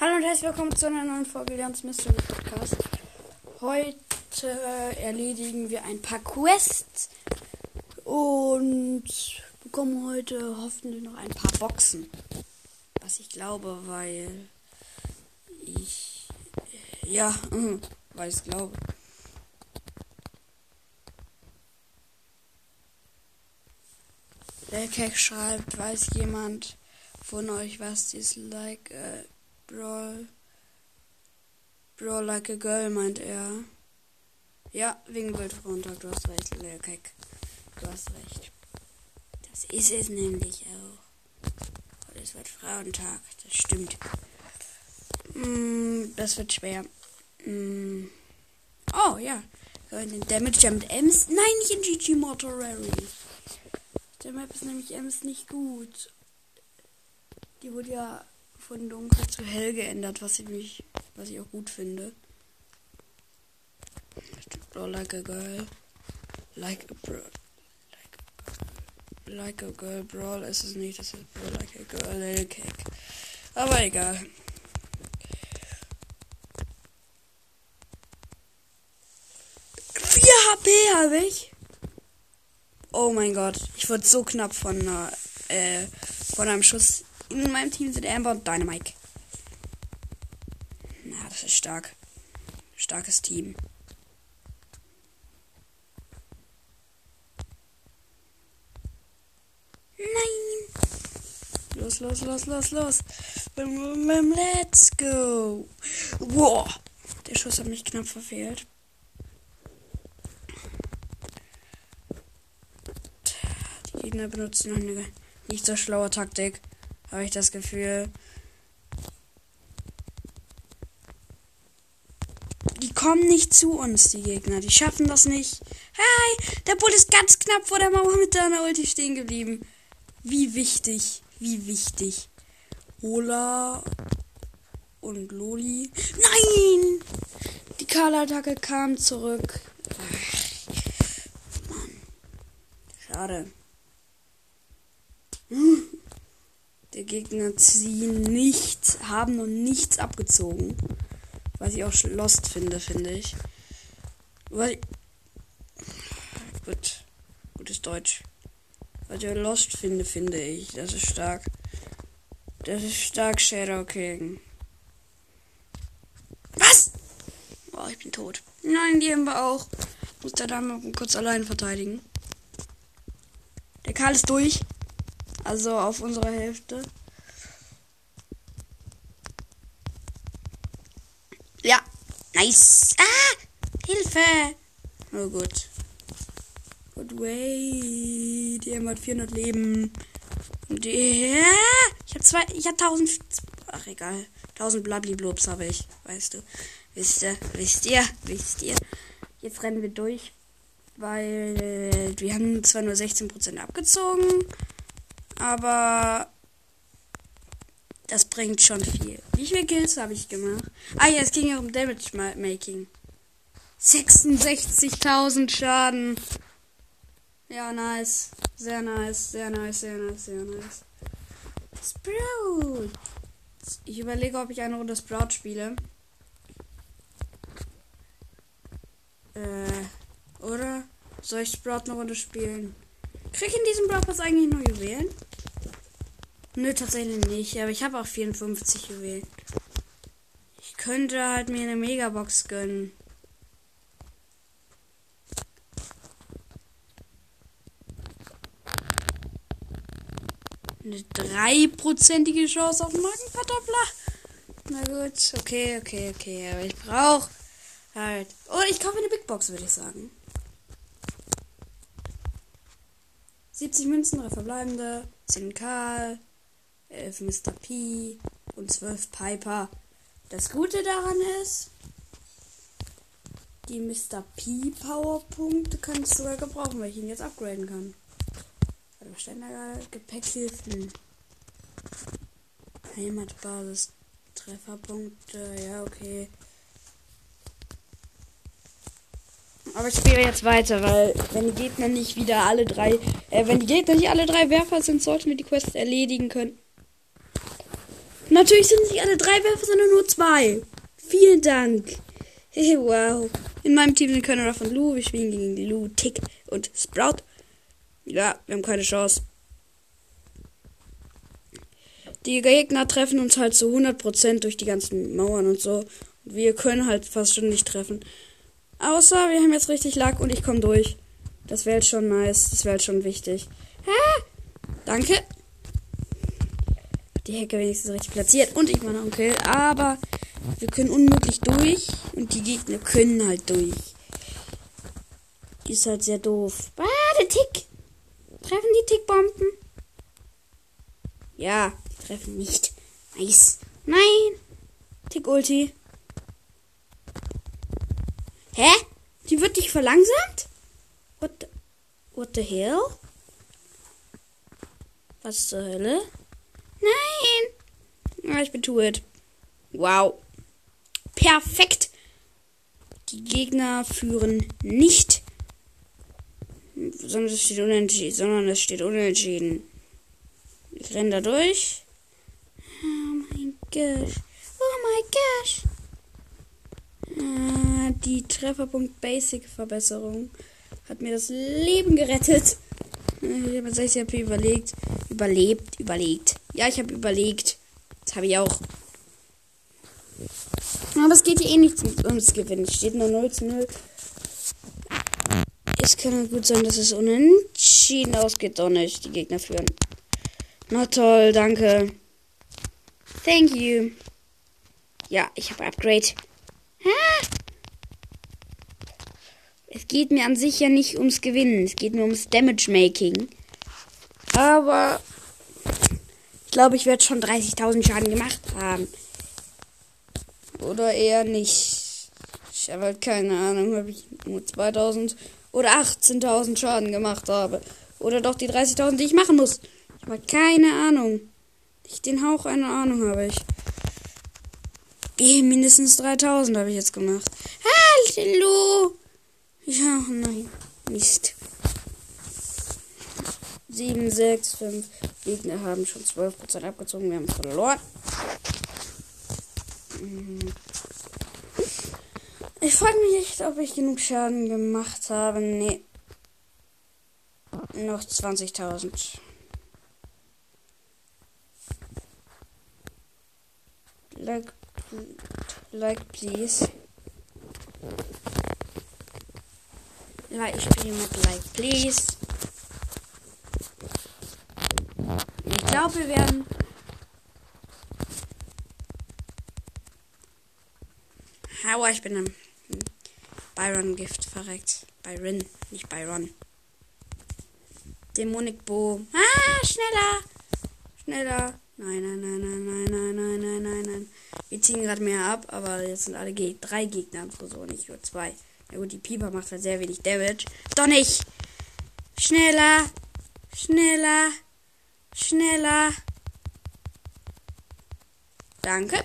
Hallo und herzlich willkommen zu einer neuen Folge Leons Mystery Podcast. Heute erledigen wir ein paar Quests und bekommen heute hoffentlich noch ein paar Boxen. Was ich glaube, weil ich ja, weil ich glaube. Lelkek schreibt, weiß jemand von euch, was Dislike äh, Brawl. Brawl like a girl, meint er. Ja, wegen Bildfrontag, du hast recht, Lelkek. Du hast recht. Das ist es nämlich auch. Heute ist Frauentag, das stimmt. Mm, das wird schwer. Mm. Oh, ja. Den Damage mit Ems. Nein, nicht in GG Mortuary. Der Map ist nämlich Ems nicht gut. Die wurde ja von dunkel zu hell geändert, was ich mich, was ich auch gut finde. Brawl like a girl. Like a bro. Like a, girl. Brawl ist es nicht, das ist Brawl like a girl. Little cake. Aber egal. Habe ich. Oh mein Gott. Ich wurde so knapp von, äh, von einem Schuss in meinem Team sind Amber und Dynamite. Na, das ist stark. Starkes Team. Nein! Los, los, los, los, los. Let's go. Wow. Der Schuss hat mich knapp verfehlt. Die Gegner benutzen eine nicht so schlaue Taktik habe ich das Gefühl. Kommen nicht zu uns, die Gegner. Die schaffen das nicht. Hi, der Bull ist ganz knapp vor der Mauer mit deiner Ulti stehen geblieben. Wie wichtig, wie wichtig. Ola und Loli. Nein! Die Karl-Attacke kam zurück. Ach, Mann. Schade. Der Gegner ziehen nichts, haben noch nichts abgezogen. Was ich auch lost finde, finde ich. Weil. Gut. Gutes Deutsch. Was ich lost finde, finde ich. Das ist stark. Das ist stark Shadow King. Was? Oh, ich bin tot. Nein, die haben wir auch. Muss der Dame kurz allein verteidigen. Der Karl ist durch. Also auf unserer Hälfte. Ja. Nice. Ah! Hilfe! Oh gut. Good way. Die M hat 400 Leben. Und die. Ich hab zwei. Ich hab 1000. Ach egal. 1000 Blabli-Blobs habe ich. Weißt du. Wisst ihr? Wisst ihr? Wisst ihr? Jetzt rennen wir durch. Weil wir haben zwar nur 16% abgezogen. Aber das bringt schon viel. Wie viele Kills habe ich gemacht? Ah ja, es ging ja um Damage Making. 66.000 Schaden. Ja, nice. Sehr nice, sehr nice, sehr nice, sehr nice. Sprout. Ich überlege, ob ich eine Runde Sprout spiele. Äh, oder? Soll ich Sprout eine Runde spielen? Krieg ich in diesem Brawl Pass eigentlich nur Juwelen? Nö, tatsächlich nicht. Aber ich habe auch 54 Juwelen. Ich könnte halt mir eine Megabox gönnen. Eine dreiprozentige Chance auf Magenverdoppler. Na gut, okay, okay, okay. Aber ich brauche halt. Oder ich kaufe eine Big Box, würde ich sagen. 70 Münzen, 3 verbleibende, 10 Karl, 11 Mr. P und 12 Piper. Das Gute daran ist, die Mr. P Powerpunkte kann ich sogar gebrauchen, weil ich ihn jetzt upgraden kann. Ständer Gepäckhilfen. Heimatbasis. Trefferpunkte. Ja, okay. Aber ich spiele jetzt weiter, weil wenn die Gegner nicht wieder alle drei, äh, wenn die Gegner nicht alle drei Werfer sind, sollten wir die Quest erledigen können. Natürlich sind es nicht alle drei Werfer, sondern nur zwei. Vielen Dank. Hey, wow. In meinem Team sind Könner von Lou. Wir spielen gegen Lou, Tick und Sprout. Ja, wir haben keine Chance. Die Gegner treffen uns halt zu 100% durch die ganzen Mauern und so. Wir können halt fast schon nicht treffen. Außer wir haben jetzt richtig Lack und ich komme durch. Das wäre jetzt schon nice. Das wäre jetzt schon wichtig. Ah, danke. Die Hecke wenigstens richtig platziert. Und ich meine Onkel. Aber wir können unmöglich durch. Und die Gegner können halt durch. Ist halt sehr doof. Ah, der Tick. Treffen die Tickbomben? Ja, die treffen nicht. Nice. Nein. Tick-Ulti. Hä? Die wird nicht verlangsamt? What the, what the hell? Was zur Hölle? Nein! Ja, ich bin to it. Wow. Perfekt. Die Gegner führen nicht. Sondern es steht unentschieden. Sondern es steht unentschieden. Ich renne da durch. Oh mein Gott. Oh mein Gott. Ah, die Trefferpunkt Basic Verbesserung hat mir das Leben gerettet. Ich habe 60 HP überlegt. Überlebt, überlegt. Ja, ich habe überlegt. Das habe ich auch. Aber es geht hier eh nicht ums Gewinnen. Es steht nur 0 zu 0. Es kann gut sein, dass es unentschieden ausgeht. Doch nicht. Die Gegner führen. Na toll, danke. Thank you. Ja, ich habe Upgrade. Ah! Es geht mir an sich ja nicht ums Gewinnen. Es geht nur ums Damage Making. Aber ich glaube, ich werde schon 30.000 Schaden gemacht haben. Oder eher nicht. Ich habe halt keine Ahnung, ob ich nur 2000 oder 18.000 Schaden gemacht habe. Oder doch die 30.000, die ich machen muss. Ich habe keine Ahnung. Nicht den Hauch einer Ahnung habe ich. Eh, mindestens 3000 habe ich jetzt gemacht. Hallo! Ja, nein. Mist. 7, 6, 5. Gegner haben schon 12% abgezogen. Wir haben verloren. Mhm. Ich frage mich echt, ob ich genug Schaden gemacht habe. Nee. Noch 20.000. Like, like, please. Like, ich spiele mit Like, please. Ich glaube, wir werden. Aua, ich bin im Byron-Gift verreckt. Byron, nicht Byron. Dämonik Bo. Ah, schneller! Schneller! Nein, nein, nein, nein, nein, nein, nein, nein, nein, nein. Wir ziehen gerade mehr ab, aber jetzt sind alle Ge drei Gegner am Tresor, nicht nur zwei. Ja gut, die Pieper macht halt sehr wenig Damage. Doch nicht! Schneller! Schneller! Schneller! Danke.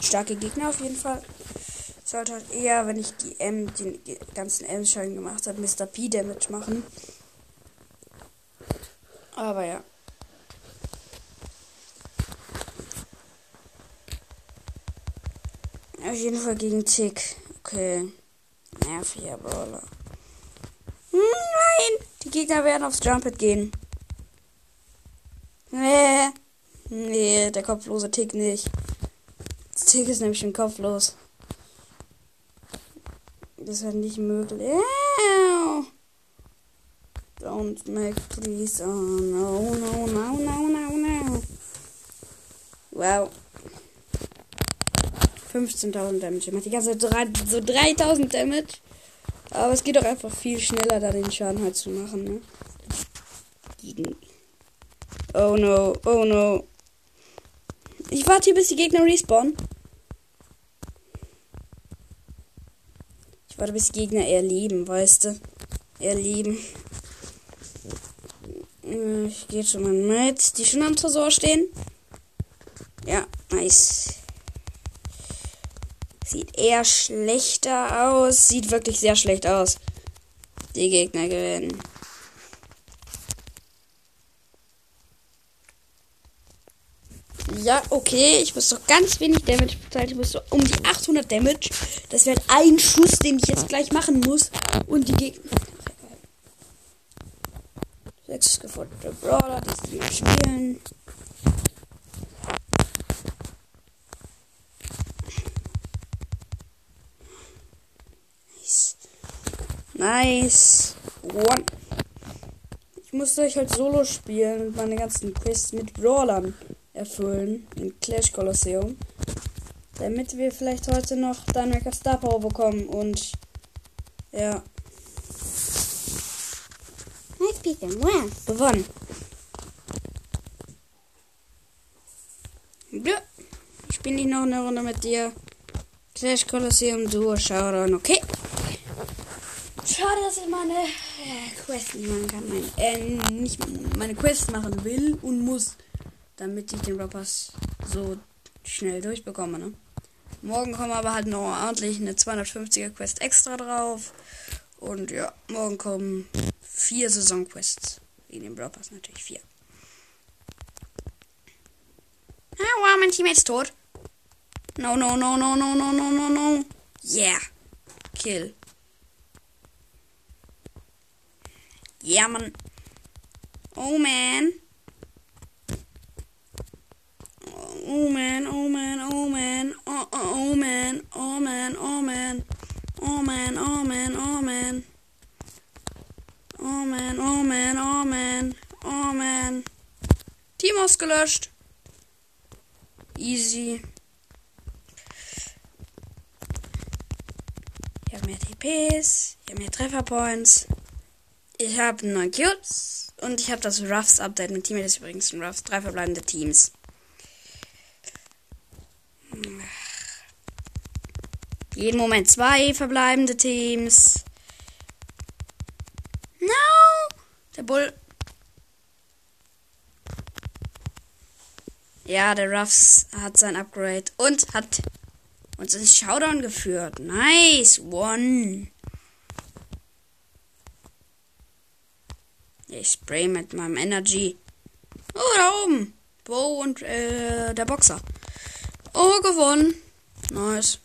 Starke Gegner auf jeden Fall. Sollte halt eher, wenn ich die M, den ganzen M-Schein gemacht habe, Mr. P Damage machen. Aber ja. Auf jeden Fall gegen Tick. Okay. Nerviger Brawler. Nein! Die Gegner werden aufs Jumpet gehen. Nee. Nee, der kopflose Tick nicht. Das Tick ist nämlich schon kopflos. Das halt nicht möglich. Don't make please. Oh no, no, no, no, no, no. Wow. 15.000 Damage. Macht die ganze Zeit so 3.000 Damage. Aber es geht doch einfach viel schneller, da den Schaden halt zu machen, ne? Oh no, oh no. Ich warte hier, bis die Gegner respawnen. Ich warte, bis die Gegner erleben, weißt du? Erleben. Ich gehe schon mal mit. Die schon am Tresor stehen. Ja, nice. Sieht eher schlechter aus. Sieht wirklich sehr schlecht aus. Die Gegner gewinnen. Ja, okay, ich muss doch ganz wenig Damage bezahlen. Ich muss so um die 800 Damage. Das wäre ein Schuss, den ich jetzt gleich machen muss. Und die Gegner. Sechs geforderte Brawler, die spielen. Nice. Nice. One. Ich musste euch halt solo spielen und meine ganzen Quests mit Brawlern erfüllen in Clash Colosseum. Damit wir vielleicht heute noch Dynamic Star Power bekommen und ja. Nice Peter, wow. Gewonnen. Ja. Ich bin nicht noch eine Runde mit dir. Clash Colosseum Duo Showdown, okay. Schade, dass ich meine äh, Quest nicht machen kann. Mein, äh, nicht meine Quest machen will und muss damit ich den Rappers so schnell durchbekomme. Ne? Morgen kommen aber halt noch ordentlich eine 250er Quest extra drauf. Und ja, morgen kommen vier Saisonquests. In den Rappers natürlich vier. Ah, wow, mein Teammate ist tot. No, no, no, no, no, no, no, no, no. Yeah. Kill. Yeah, man. Oh, man. Oh man, oh man, oh man, oh, oh, man, oh man, oh man, oh man, oh man, oh man. Oh man, oh man, oh man, oh man. Team ausgelöscht. Easy. Ich habe mehr TPs, ich habe mehr Trefferpoints. Ich habe neun Cubes und ich habe das Ruffs Update mit Team. Ist übrigens ein Ruffs, drei verbleibende Teams. Jeden Moment zwei verbleibende Teams. No! Der Bull. Ja, der Ruffs hat sein Upgrade und hat uns ins Showdown geführt. Nice one. Ich spray mit meinem Energy. Oh, da oben. Bo und äh, der Boxer. Oh, gewonnen. Nice.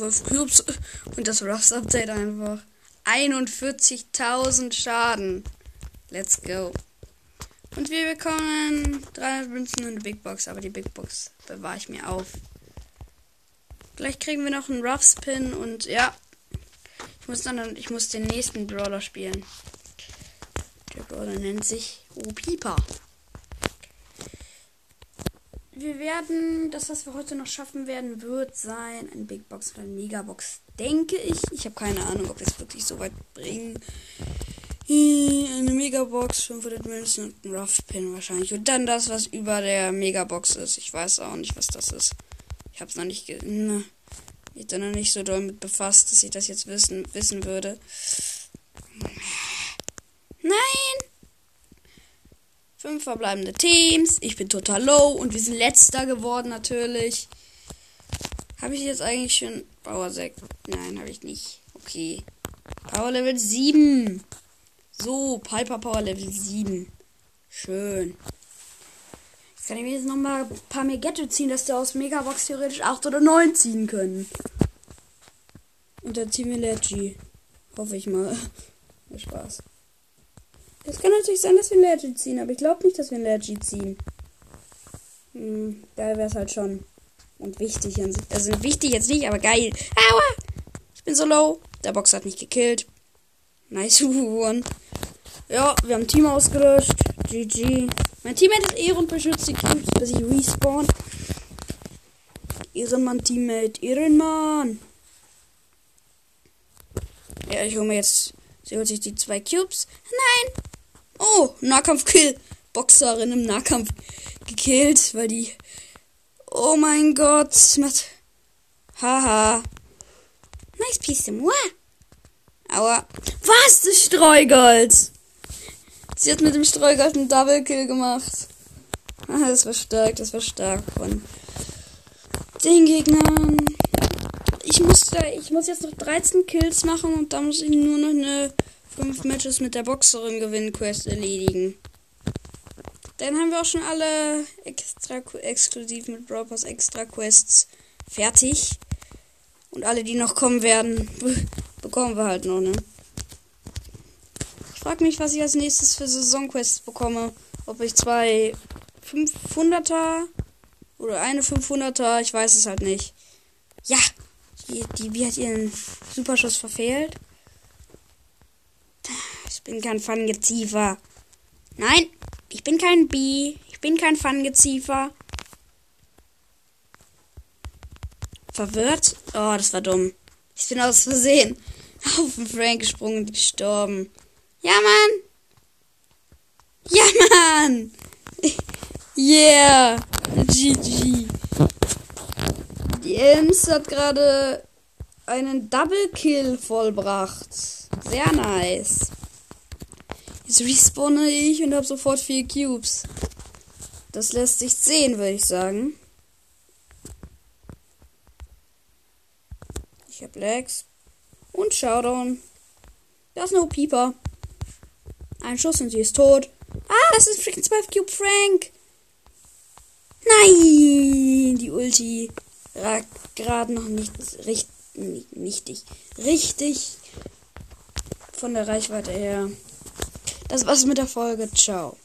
12 Cubes und das Rust Update einfach. 41.000 Schaden. Let's go. Und wir bekommen 300 Münzen und eine Big Box, aber die Big Box bewahre ich mir auf. Gleich kriegen wir noch einen Rough Spin und ja. Ich muss dann, ich muss den nächsten Brawler spielen. Der Brawler nennt sich Opipa wir werden, das, was wir heute noch schaffen werden, wird sein ein Big Box oder ein Megabox, denke ich. Ich habe keine Ahnung, ob wir es wirklich so weit bringen. Eine Megabox, 500 Münzen und ein Rough Pin wahrscheinlich. Und dann das, was über der Megabox ist. Ich weiß auch nicht, was das ist. Ich habe es noch nicht, ne, mich da noch nicht so doll mit befasst, dass ich das jetzt wissen, wissen würde. Nein! Fünf verbleibende Teams. Ich bin total low und wir sind letzter geworden natürlich. Habe ich jetzt eigentlich schon Power 6? Nein, habe ich nicht. Okay. Power Level 7. So, Piper Power Level 7. Schön. Jetzt kann ich mir jetzt noch mal ein paar mehr Gadgets ziehen, dass wir aus Megabox theoretisch 8 oder 9 ziehen können. Und dann ziehen wir Leggy. Hoffe ich mal. Spaß. Es kann natürlich sein, dass wir ein Legend ziehen, aber ich glaube nicht, dass wir ein Legend ziehen. Hm, geil wäre es halt schon. Und wichtig an sich. Also wichtig jetzt nicht, aber geil. Aua! Ich bin so low. Der Box hat mich gekillt. Nice one. Ja, wir haben Team ausgelöscht. GG. Mein Teammate ist Ehren beschützt die Cubes, bis ich respawn. Ehrenmann, Teammate. Ehrenmann. Ja, ich hole mir jetzt. Sie holt sich die zwei Cubes. Nein! Oh, Nahkampfkill. Boxerin im Nahkampf gekillt, weil die. Oh mein Gott. Macht. Haha. Nice piece of moi. Aua. Was? Das Streugold. Sie hat mit dem Streugold einen Double Kill gemacht. Ah, das war stark, das war stark von den Gegnern. Ich muss, da, ich muss jetzt noch 13 Kills machen und da muss ich nur noch eine fünf Matches mit der Boxerin gewinnen Quest erledigen. Dann haben wir auch schon alle extra exklusiv mit Brawl Pass extra Quests fertig. Und alle, die noch kommen werden, bekommen wir halt noch, ne? Ich frage mich, was ich als nächstes für Saisonquests bekomme. Ob ich zwei 500er oder eine 500er, ich weiß es halt nicht. Ja, die, die B hat ihren Superschuss verfehlt. Ich bin kein Fangeziefer. Nein, ich bin kein B. Ich bin kein Fangeziefer. Verwirrt? Oh, das war dumm. Ich bin aus Versehen auf den Frank gesprungen und gestorben. Ja, Mann! Ja, Mann! Yeah! GG. Die Ems hat gerade einen Double Kill vollbracht. Sehr nice. Jetzt respawne ich und habe sofort vier Cubes. Das lässt sich sehen, würde ich sagen. Ich habe Legs. Und Showdown. Da ist no Pieper. Ein Schuss und sie ist tot. Ah, das ist freaking 12 Cube Frank. Nein, die Ulti ragt gerade noch nicht richtig, nicht, richtig von der Reichweite her. Das war's mit der Folge. Ciao.